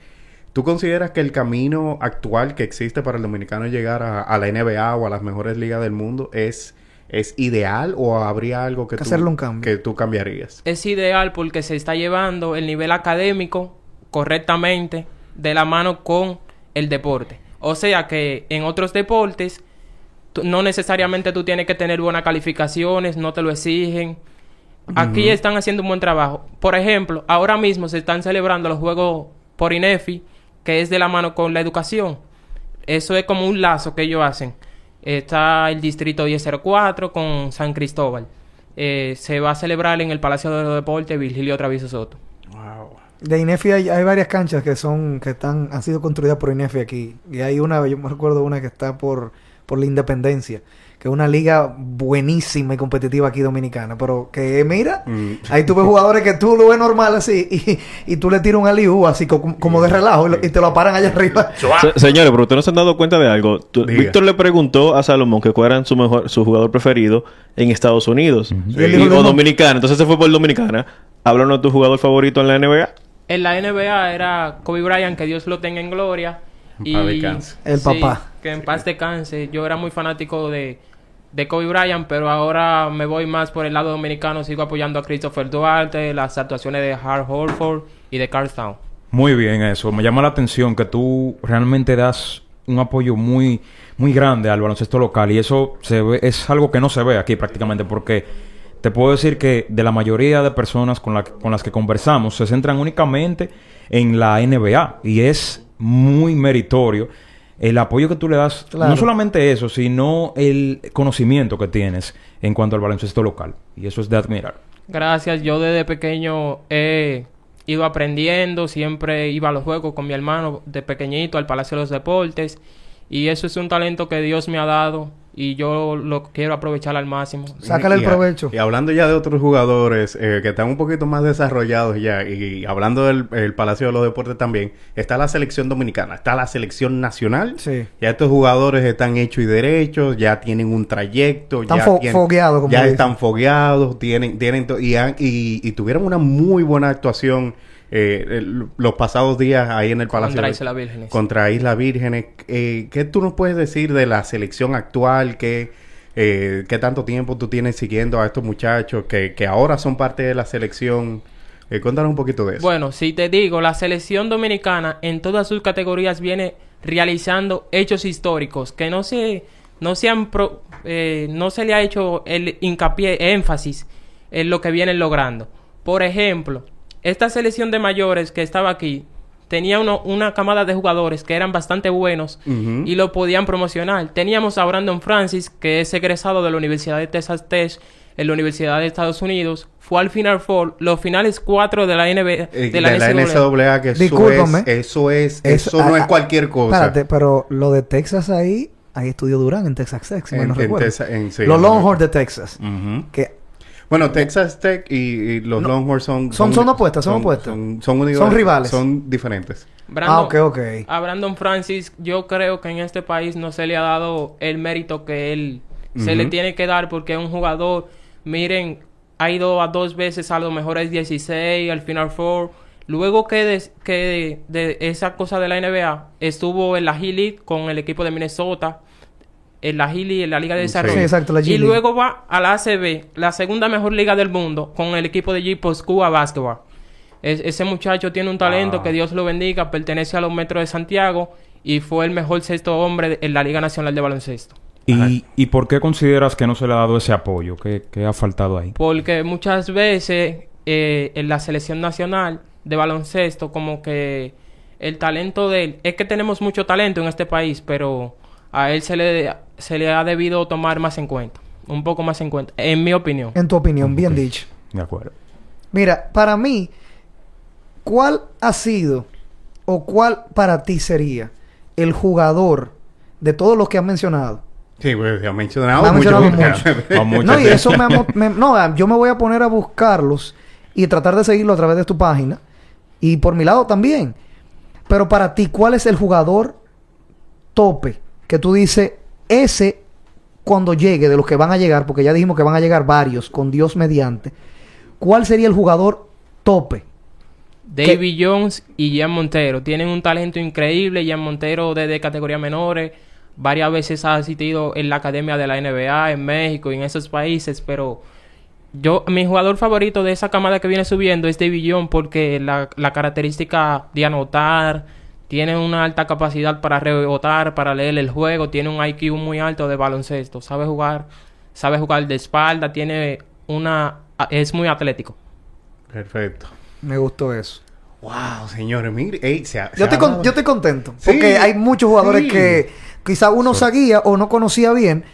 ¿Tú consideras que el camino actual que existe para el dominicano llegar a, a la NBA o a las mejores ligas del mundo es, es ideal o habría algo que, Que tú, hacerle un cambio. que tú cambiarías? Es ideal porque se está llevando el nivel académico correctamente de la mano con el deporte. O sea que en otros deportes no necesariamente tú tienes que tener buenas calificaciones, no te lo exigen. Aquí están haciendo un buen trabajo. Por ejemplo, ahora mismo se están celebrando los juegos por INEFI, que es de la mano con la educación. Eso es como un lazo que ellos hacen. Está el distrito 1004 con San Cristóbal. Eh, se va a celebrar en el Palacio de los Deportes Virgilio Travieso Soto. Wow. De INEFI hay, hay varias canchas que son que están han sido construidas por INEFI aquí y hay una yo me recuerdo una que está por por la Independencia que es una liga buenísima y competitiva aquí dominicana pero que mira Mm. ahí tú ves jugadores que tú lo ves normal así y, y tú le tiras un aliú así co- como, de relajo y, lo- y te lo paran allá arriba Se- señores, pero ustedes no se han dado cuenta de algo. Tú-. Víctor le preguntó a Salomón que cuál era su mejor, su jugador preferido en Estados Unidos Y él Y- dijo lo o. Dominicana. Entonces se fue por Dominicana. Háblanos de tu jugador favorito en la NBA. En la NBA era Kobe Bryant, que Dios lo tenga en gloria. Y. El sí, papá. Que en paz descanse. Yo era muy fanático de, de Kobe Bryant, pero ahora me voy más por el lado dominicano. Sigo apoyando a Christopher Duarte, las actuaciones de Hart Horford y de Carl Town. Muy bien eso. Me llama la atención que tú realmente das un apoyo muy, muy grande al baloncesto local y eso se ve, es algo que no se ve aquí prácticamente porque te puedo decir que de la mayoría de personas con, la- con las que conversamos se centran únicamente en la NBA y es muy meritorio el apoyo que tú le das, Claro. no solamente eso, sino el conocimiento que tienes en cuanto al baloncesto local y eso es de admirar. Gracias, yo desde pequeño he ido aprendiendo, siempre iba a los juegos con mi hermano de pequeñito al Palacio de los Deportes y eso es un talento que Dios me ha dado y yo lo quiero aprovechar al máximo. sácale el Y a- provecho Y hablando ya de otros jugadores eh, que están un poquito más desarrollados ya, y hablando del el Palacio de los Deportes también, está la selección dominicana, está la selección nacional. Sí. Ya estos jugadores están hechos y derechos, ya tienen un trayecto, Están ya fo- tienen- fogueados, como ya están fogueados, tienen, tienen to- y, han- y, y tuvieron una muy buena actuación eh, el- los pasados días ahí en el Palacio Contra de- Isla Vírgenes. contra Isla Vírgenes. Eh, ¿Qué tú nos puedes decir de la selección actual? ¿Qué, eh, ¿Qué tanto tiempo tú tienes siguiendo a estos muchachos que, que ahora son parte de la selección? Eh, cuéntanos un poquito de eso. Bueno, si te digo, la selección dominicana en todas sus categorías viene realizando hechos históricos que no se no se han pro- eh, no se le ha hecho el hincapié énfasis en lo que vienen logrando. Por ejemplo, esta selección de mayores que estaba aquí tenía uno- una camada de jugadores que eran bastante buenos y lo podían promocionar. Teníamos a Brandon Francis, que es egresado de la Universidad de Texas Tech en la Universidad de Estados Unidos. Fue al Final Four, los finales cuatro de la NBA. Eh, de la, NCAA. NCAA, que eso es, eso es, Es- eso no es cualquier cosa. Espérate, pero lo de Texas ahí, ahí estudió Durán en Texas Tech, si En- no en recuerdo. Texas- en- sí, Los Longhorns de Texas. Que Bueno, Texas Tech y, y los No. Longhorns son... Son- son opuestas, son opuestas. Son, son rivales. Son diferentes. Brandon- Ah, ok, ok. A Brandon Francis, yo creo que en este país no se le ha dado el mérito que él se le tiene que dar porque es un jugador, miren, ha ido a dos veces a los mejores 16, al Final Four. Luego que de, que de, esa cosa de la NBA, estuvo en la G League con el equipo de Minnesota, en la G League, en la Liga de. Desarrollo. Sí, exacto, la y luego va a la ACB, la segunda mejor liga del mundo, con el equipo de Jeepos Cuba Basketball. Es- ese muchacho tiene un talento, Ah. que Dios lo bendiga, pertenece a los Metros de Santiago y fue el mejor sexto hombre de- en la Liga Nacional de Baloncesto. ¿Y, ¿Y por qué consideras que no se le ha dado ese apoyo? ¿Qué, qué ha faltado ahí? Porque muchas veces eh, en la selección nacional de baloncesto, como que el talento de él, es que tenemos mucho talento en este país, pero a él se le, se le ha debido tomar más en cuenta, un poco más en cuenta, en mi opinión. en tu opinión, bien dicho. De acuerdo. Mira, para mí, ¿cuál ha sido o cuál para ti sería el jugador de todos los que has mencionado? Sí, pues ya mencionado Me ha mucho. mencionado mucho. A mucha No, y eso me, me- No, ah, yo me voy a poner a buscarlos y tratar de seguirlo a través de tu página. Y por mi lado también. Pero para ti, ¿cuál es el jugador tope que tú dices, ese cuando llegue, de los que van a llegar, porque ya dijimos que van a llegar varios, con Dios mediante, ¿cuál sería el jugador tope? David Jones y Ian Montero tienen un talento increíble. Ian Montero desde categoría menores, varias veces ha asistido en la academia de la NBA en México y en esos países, pero yo mi jugador favorito de esa camada que viene subiendo es David Jones porque la, la característica de anotar, tiene una alta capacidad para rebotar, para leer el juego, tiene un IQ muy alto de baloncesto, sabe jugar, sabe jugar de espalda, tiene una es muy atlético. Perfecto. Me gustó eso. Wow, señores, mire, ey, se ha- se Yo estoy, con- yo estoy contento. Sí, Porque hay muchos jugadores sí. que quizá uno sabía o no conocía bien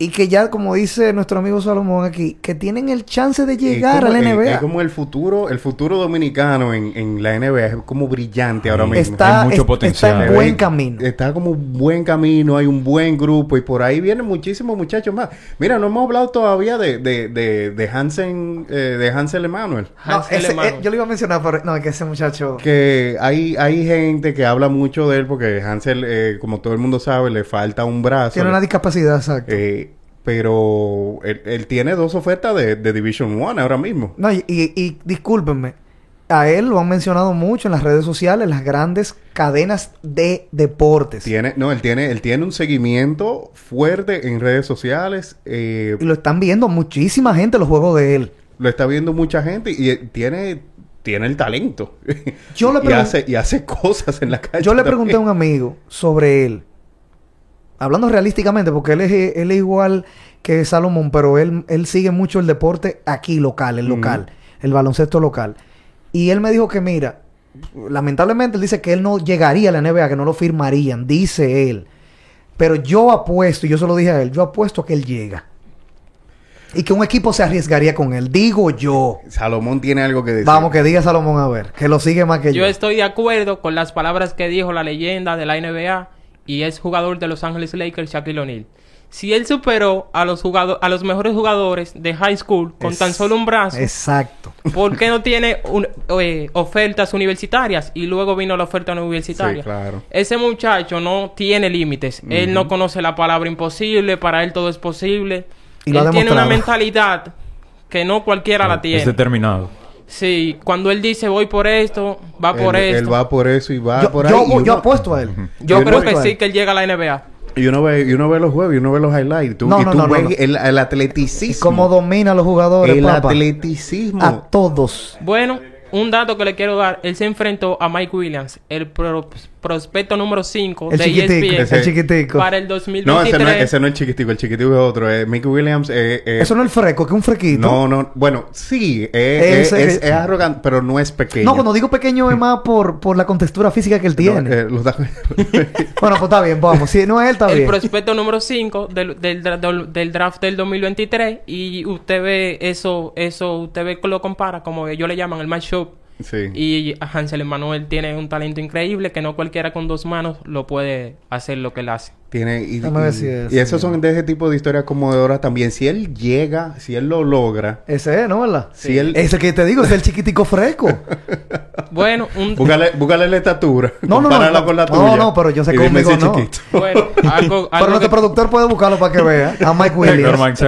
y que ya, como dice nuestro amigo Salomón aquí, que tienen el chance de llegar como- a la es- NBA. Es, como el futuro, el futuro dominicano en, en la NBA es como brillante ahora mismo. está, Hay mucho es- potencial. está en Eh, buen camino. Está como un buen camino, hay un buen grupo y por ahí vienen muchísimos muchachos más. Mira, no hemos hablado todavía de, de, de, de Hansen, eh, de Hansel Emanuel. No, Hansel ese- Emanuel. eh, yo lo iba a mencionar, pero no, es que ese muchacho. Que hay, hay gente que habla mucho de él porque Hansel, eh, como todo el mundo sabe, le falta un brazo. Tiene una discapacidad, exacto. Pero él, él tiene dos ofertas de, de Division One ahora mismo. No, y, y, y discúlpenme. A él lo han mencionado mucho en las redes sociales, las grandes cadenas de deportes. Tiene, no, él tiene, él tiene un seguimiento fuerte en redes sociales. eh, Y lo están viendo muchísima gente los juegos de él. lo está viendo mucha gente y eh, tiene, tiene el talento. Yo le y, hace, y hace cosas en la calle. Yo le pregunté a un amigo sobre él. Hablando realísticamente, porque él es, él es igual que Salomón, pero él, él sigue mucho el deporte aquí local, el local, el baloncesto local. Y él me dijo que, mira, lamentablemente él dice que él no llegaría a la NBA, que no lo firmarían, dice él. Pero yo apuesto, y yo se lo dije a él, yo apuesto que él llega. Y que un equipo se arriesgaría con él. Digo yo. Salomón tiene algo que decir. Vamos, que diga Salomón a ver, que lo sigue más que yo. Yo estoy de acuerdo con las palabras que dijo la leyenda de la NBA y es jugador de Los Ángeles Lakers, Shaquille O'Neal. Si él superó a los jugado- a los mejores jugadores de high school con Es- tan solo un brazo, Exacto. ¿por qué no tiene un- eh, ofertas universitarias? Y luego vino la oferta universitaria. Sí, claro. Ese muchacho no tiene límites. Él no conoce la palabra imposible, para él todo es posible. Y él tiene una mentalidad que no cualquiera la Es tiene. determinado. Sí, cuando él dice voy por esto, va por él, esto. él va por eso y va Yo, por ahí. yo- y yo uno- apuesto a él. Yo Yo creo que sí que él llega a la NBA. Y uno ve, y uno ve los juegos y uno ve los highlights. Tú, No, y no, tú no, no, ves no. El, el atleticismo. Cómo domina a los jugadores, el papá. atleticismo. A todos. Bueno, un dato que le quiero dar, él se enfrentó a Mike Williams, el pro- prospecto número 5 El de chiquitico. ESPN Ese- El chiquitico. para el no, 2023. ese no, es, ese no es el chiquitico. El chiquitico es otro. Eh, Mickey Williams eh, eh, Eso no es el freco, que es un frequito. No, no. Bueno, sí. eh, Ese- eh, es, es arrogante, pero no es pequeño. No, cuando digo pequeño es más por, por la contextura física que él tiene. No, eh, los da- Bueno, pues está bien, vamos. Si no es él, está el bien. prospecto número 5 del, del, dra- del- del draft del 2023 y usted ve eso, eso usted ve que lo compara como ellos le llaman el matchup sí. y Hansel Emanuel tiene un talento increíble que no cualquiera con dos manos lo puede hacer lo que él hace. Tiene, y, y- si es, y esos sí. son de ese tipo de historias conmovedoras también. Si él llega, si él lo logra, Ese es, ¿no? ¿Verdad? si él... Ese que te digo es el chiquitico freco. Bueno, un, Búscale, búscale la estatura. No, no, no, no. con la No, tuya. no, pero yo sé conmigo si es no. chiquito. bueno, algo, Pero nuestro que- productor puede buscarlo para que vea. A Mike Williams.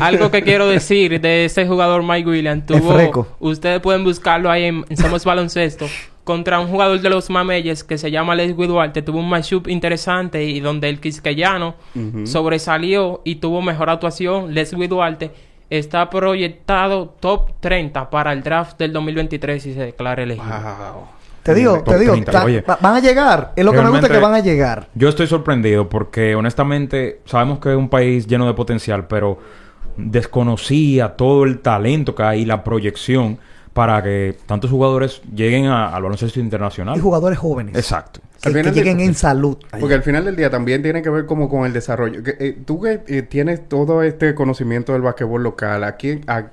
Algo que quiero decir de ese jugador Mike Williams. Es Tuvo, freco. ustedes pueden buscarlo ahí en, en Somos Baloncesto. Contra un jugador de los Mameyes que se llama Leslie Duarte. Tuvo un matchup interesante y donde el quisqueyano sobresalió y tuvo mejor actuación. Leslie Duarte está proyectado top 30 para el draft del 2023 si se declara elegible. Wow. Te digo, Top te digo, 30, ta- oye. va- van a llegar. Es lo que me gusta que van a llegar. Yo estoy sorprendido porque honestamente sabemos que es un país lleno de potencial, pero desconocía todo el talento que hay y la proyección para que tantos jugadores lleguen a- al baloncesto internacional. Y jugadores jóvenes. Exacto. Que, del- lleguen en salud. Porque al final del día también tiene que ver como con el desarrollo. Que, eh, tú que eh, tienes todo este conocimiento del basquetbol local, ¿a, quién, a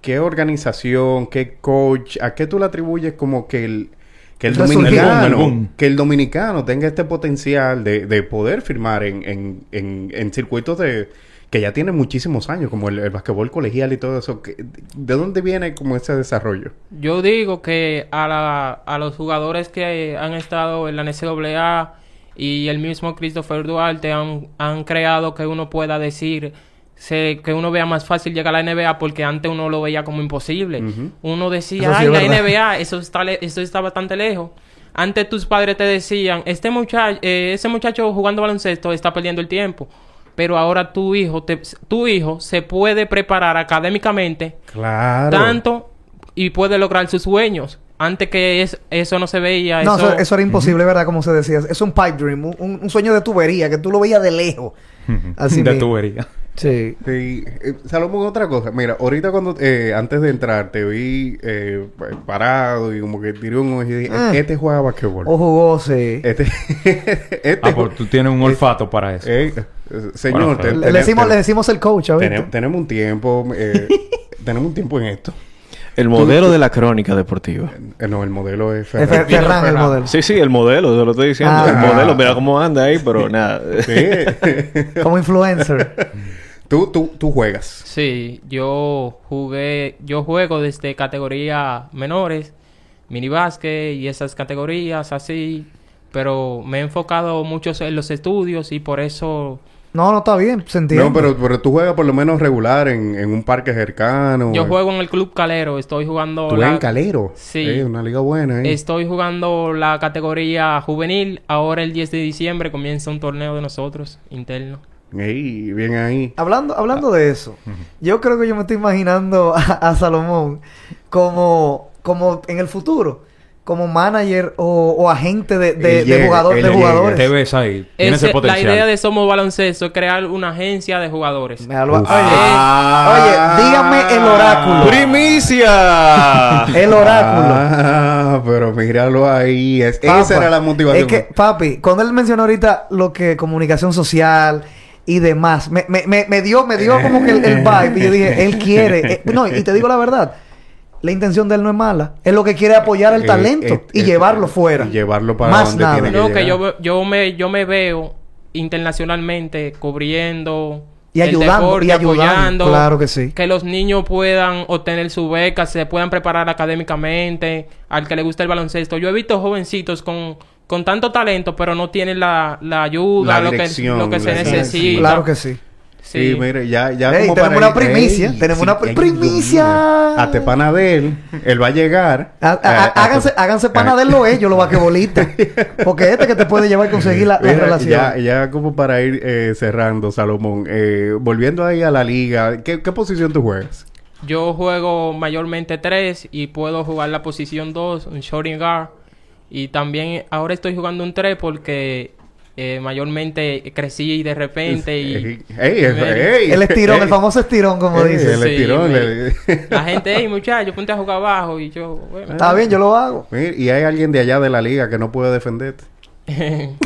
qué organización, qué coach, a qué tú le atribuyes como que el, que el dominicano, El boom, el boom. que el dominicano tenga este potencial de, de poder firmar en, en, en, en circuitos de que ya tienen muchísimos años, como el, el basquetbol colegial y todo eso. que- ¿De dónde viene como ese desarrollo? Yo digo que a, la- a los jugadores que han estado en la NCAA y el mismo Christopher Duarte han, han creado que uno pueda decir se- que uno vea más fácil llegar a la NBA porque antes uno lo veía como imposible. Uno decía, sí ay, es la verdad. NBA, eso está, le- eso está bastante lejos. Antes tus padres te decían, este muchacho, ese muchacho jugando baloncesto está perdiendo el tiempo. Pero ahora tu hijo, te- tu hijo se puede preparar académicamente Claro. tanto y puede lograr sus sueños. Antes que es- eso no se veía. No, eso, era imposible, ¿verdad? Como se decía. Es un pipe dream, un, un sueño de tubería, que tú lo veías de lejos. Así de mismo. tubería. Sí. Sí, eh, Salomón, otra cosa. Mira, ahorita cuando, eh, antes de entrar, te vi eh, parado y como que tiré un ojo y dije, Ah. este juega basquetbol. O jugó, sí. Este, este Ah, pues tú tienes un olfato para eso. eh, eh, señor, Bueno, te- Le, decimos, le decimos el coach tenemos un tiempo, eh, tenemos un tiempo en esto. El modelo de la crónica deportiva. Eh, no, el modelo es Es Ferran. Fer- Ferran el modelo. Sí, sí, el modelo, te lo estoy diciendo. Ah. El modelo, mira cómo anda ahí, pero nada. Sí. Como influencer. tú, tú, tú juegas. Sí, yo jugué, yo juego desde categoría menores, mini básquet y esas categorías así, pero me he enfocado mucho en los estudios y por eso No, no está bien, se entiende. No, pero, pero tú juegas por lo menos regular en, en un parque cercano. yo eh. juego en el Club Calero, estoy jugando Tú la- eres en Calero. Sí. Eh, una liga buena, ¿eh? Estoy jugando la categoría juvenil. Ahora el 10 de diciembre comienza un torneo de nosotros interno. Ey, bien ahí. Hablando, hablando de eso, yo creo que yo me estoy imaginando a, a Salomón como, como en el futuro, como manager o, o agente de, de, de jugador- de jugadores. Te ves ahí. Tienes Ese- ese la potencial. idea de Somos Baloncesto es crear una agencia de jugadores. Oye, Ah. oye, dígame el oráculo. ¡Primicia! El oráculo. Ah, pero míralo ahí. Es- Papá, esa era la motivación. Es que, papi, cuando él mencionó ahorita lo que comunicación social y demás, me, me, me, me dio, me dio como que el, el vibe. Y yo dije, él quiere. eh, no, y te digo la verdad. La intención de él no es mala. Él lo que quiere es apoyar el Eh, talento eh, y eh, llevarlo fuera. y llevarlo para Más donde nada. tiene No, que que yo, yo me yo me veo internacionalmente cubriendo Y el ayudando, deporte, y ayudando. apoyando, Claro que sí. que los niños puedan obtener su beca, se puedan preparar académicamente, al que le gusta el baloncesto. Yo he visto jovencitos con, con tanto talento, pero no tienen la, la ayuda, La lo que, lo que se necesita. Claro que sí. Sí, mire, ya, ya Ey, como tenemos para una primicia, Ey, tenemos una ay, primicia. A Tepana de él, él va a llegar. Há- Eh, a- háganse, a- háganse pana de lo ellos, los vaquebolistas. Porque este que te puede llevar a conseguir la, la Mira, relación. Ya, ya como para ir eh, cerrando, Salomón. eh, volviendo ahí a la liga, ¿qué, qué posición tú juegas? Yo juego mayormente 3 y puedo jugar la posición 2, un shooting guard. Y también ahora estoy jugando un 3 porque eh, mayormente crecí de repente y... Ey, ey, me- ey, el estirón, ey. el famoso estirón, como Ey, dices. el Sí, estirón. me- le- La gente, hey muchacho, ponte a jugar abajo y yo... bueno. Está bien, yo lo hago. Y hay alguien de allá de la liga que no puede defenderte.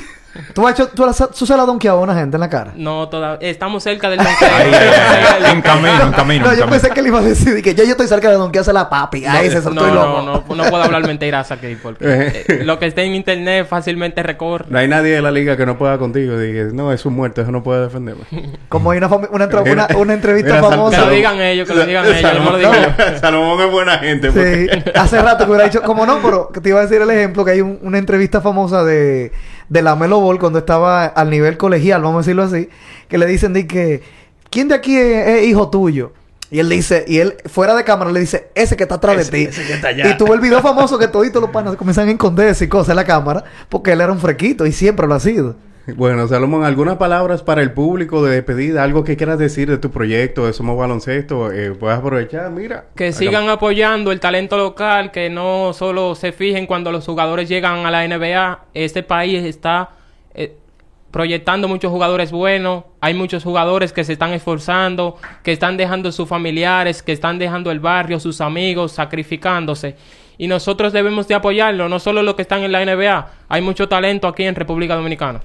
¿Tú has hecho, tú, has- tú se la has donkeado a una gente en la cara? no, todavía... Estamos cerca del Ahí, donkeo. en camino, en camino. No, en yo camino. pensé que le iba a decir que ya yo estoy cerca de donkearse la papi. Ahí se no, estoy no, loco. no, no, no puedo hablar mentiras aquí porque eh, lo que está en internet fácilmente recorre. No hay nadie de la liga que no pueda contigo. Dices, no, es un muerto, eso no puede defenderme. Como hay una, una, una, una entrevista mira, Sal- Que famosa. lo digan ellos, que lo digan ellos, no lo digo yo. Salomón, Salomón es buena gente. Sí, porque- hace rato que hubiera dicho, como no, pero te iba a decir el ejemplo que hay un- una entrevista famosa de, de la Melo Ball cuando estaba al nivel colegial, vamos a decirlo así, que le dicen de que ¿quién de aquí es, es hijo tuyo? Y él dice, y él fuera de cámara le dice, ese que está atrás de ti. Y tuvo el video famoso que toditos los panas comienzan a esconderse y cosas en la cámara, porque él era un frequito y siempre lo ha sido. Bueno, Salomón, ¿algunas palabras para el público de despedida? ¿Algo que quieras decir de tu proyecto de Somos Baloncesto? Eh, puedes aprovechar, mira. Que Acá- sigan apoyando el talento local, que no solo se fijen cuando los jugadores llegan a la NBA. Este país está eh, proyectando muchos jugadores buenos. Hay muchos jugadores que se están esforzando, que están dejando sus familiares, que están dejando el barrio, sus amigos, sacrificándose. Y nosotros debemos de apoyarlo, no solo los que están en la NBA. Hay mucho talento aquí en República Dominicana.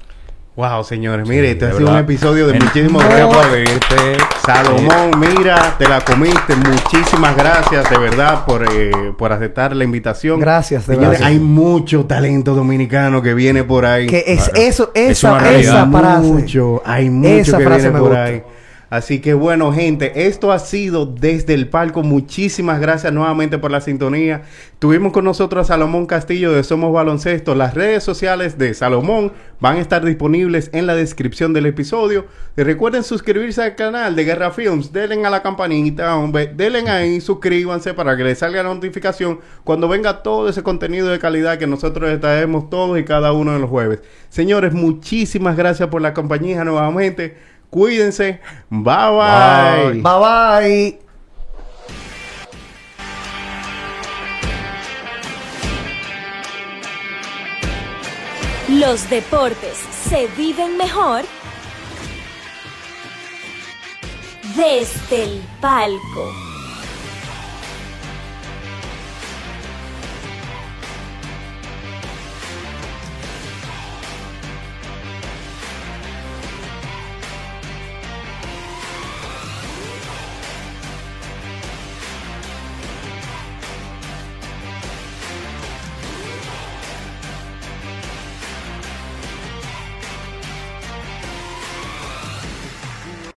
Wow, señores, mire, este ha sido un episodio de muchísimo a aplaudirte. Salomón, mira, te la comiste. Muchísimas gracias, de verdad, por, eh, por aceptar la invitación. Gracias, de Señores, verdad. hay mucho talento dominicano que viene por ahí. Que es Claro. eso, Es esa, esa Hay frase. mucho, hay mucho Esa que frase viene me por gusta. ahí. Así que bueno, gente, esto ha sido desde el palco. Muchísimas gracias nuevamente por la sintonía. Tuvimos con nosotros a Salomón Castillo de Somos Baloncesto. Las redes sociales de Salomón van a estar disponibles en la descripción del episodio. Y recuerden suscribirse al canal de Guerra Films. Denle a la campanita, hombre. Denle ahí, suscríbanse para que les salga la notificación cuando venga todo ese contenido de calidad que nosotros les traemos todos y cada uno de los jueves. Señores, muchísimas gracias por la compañía nuevamente. Cuídense. Bye bye. Bye bye. Los deportes se viven mejor desde el palco.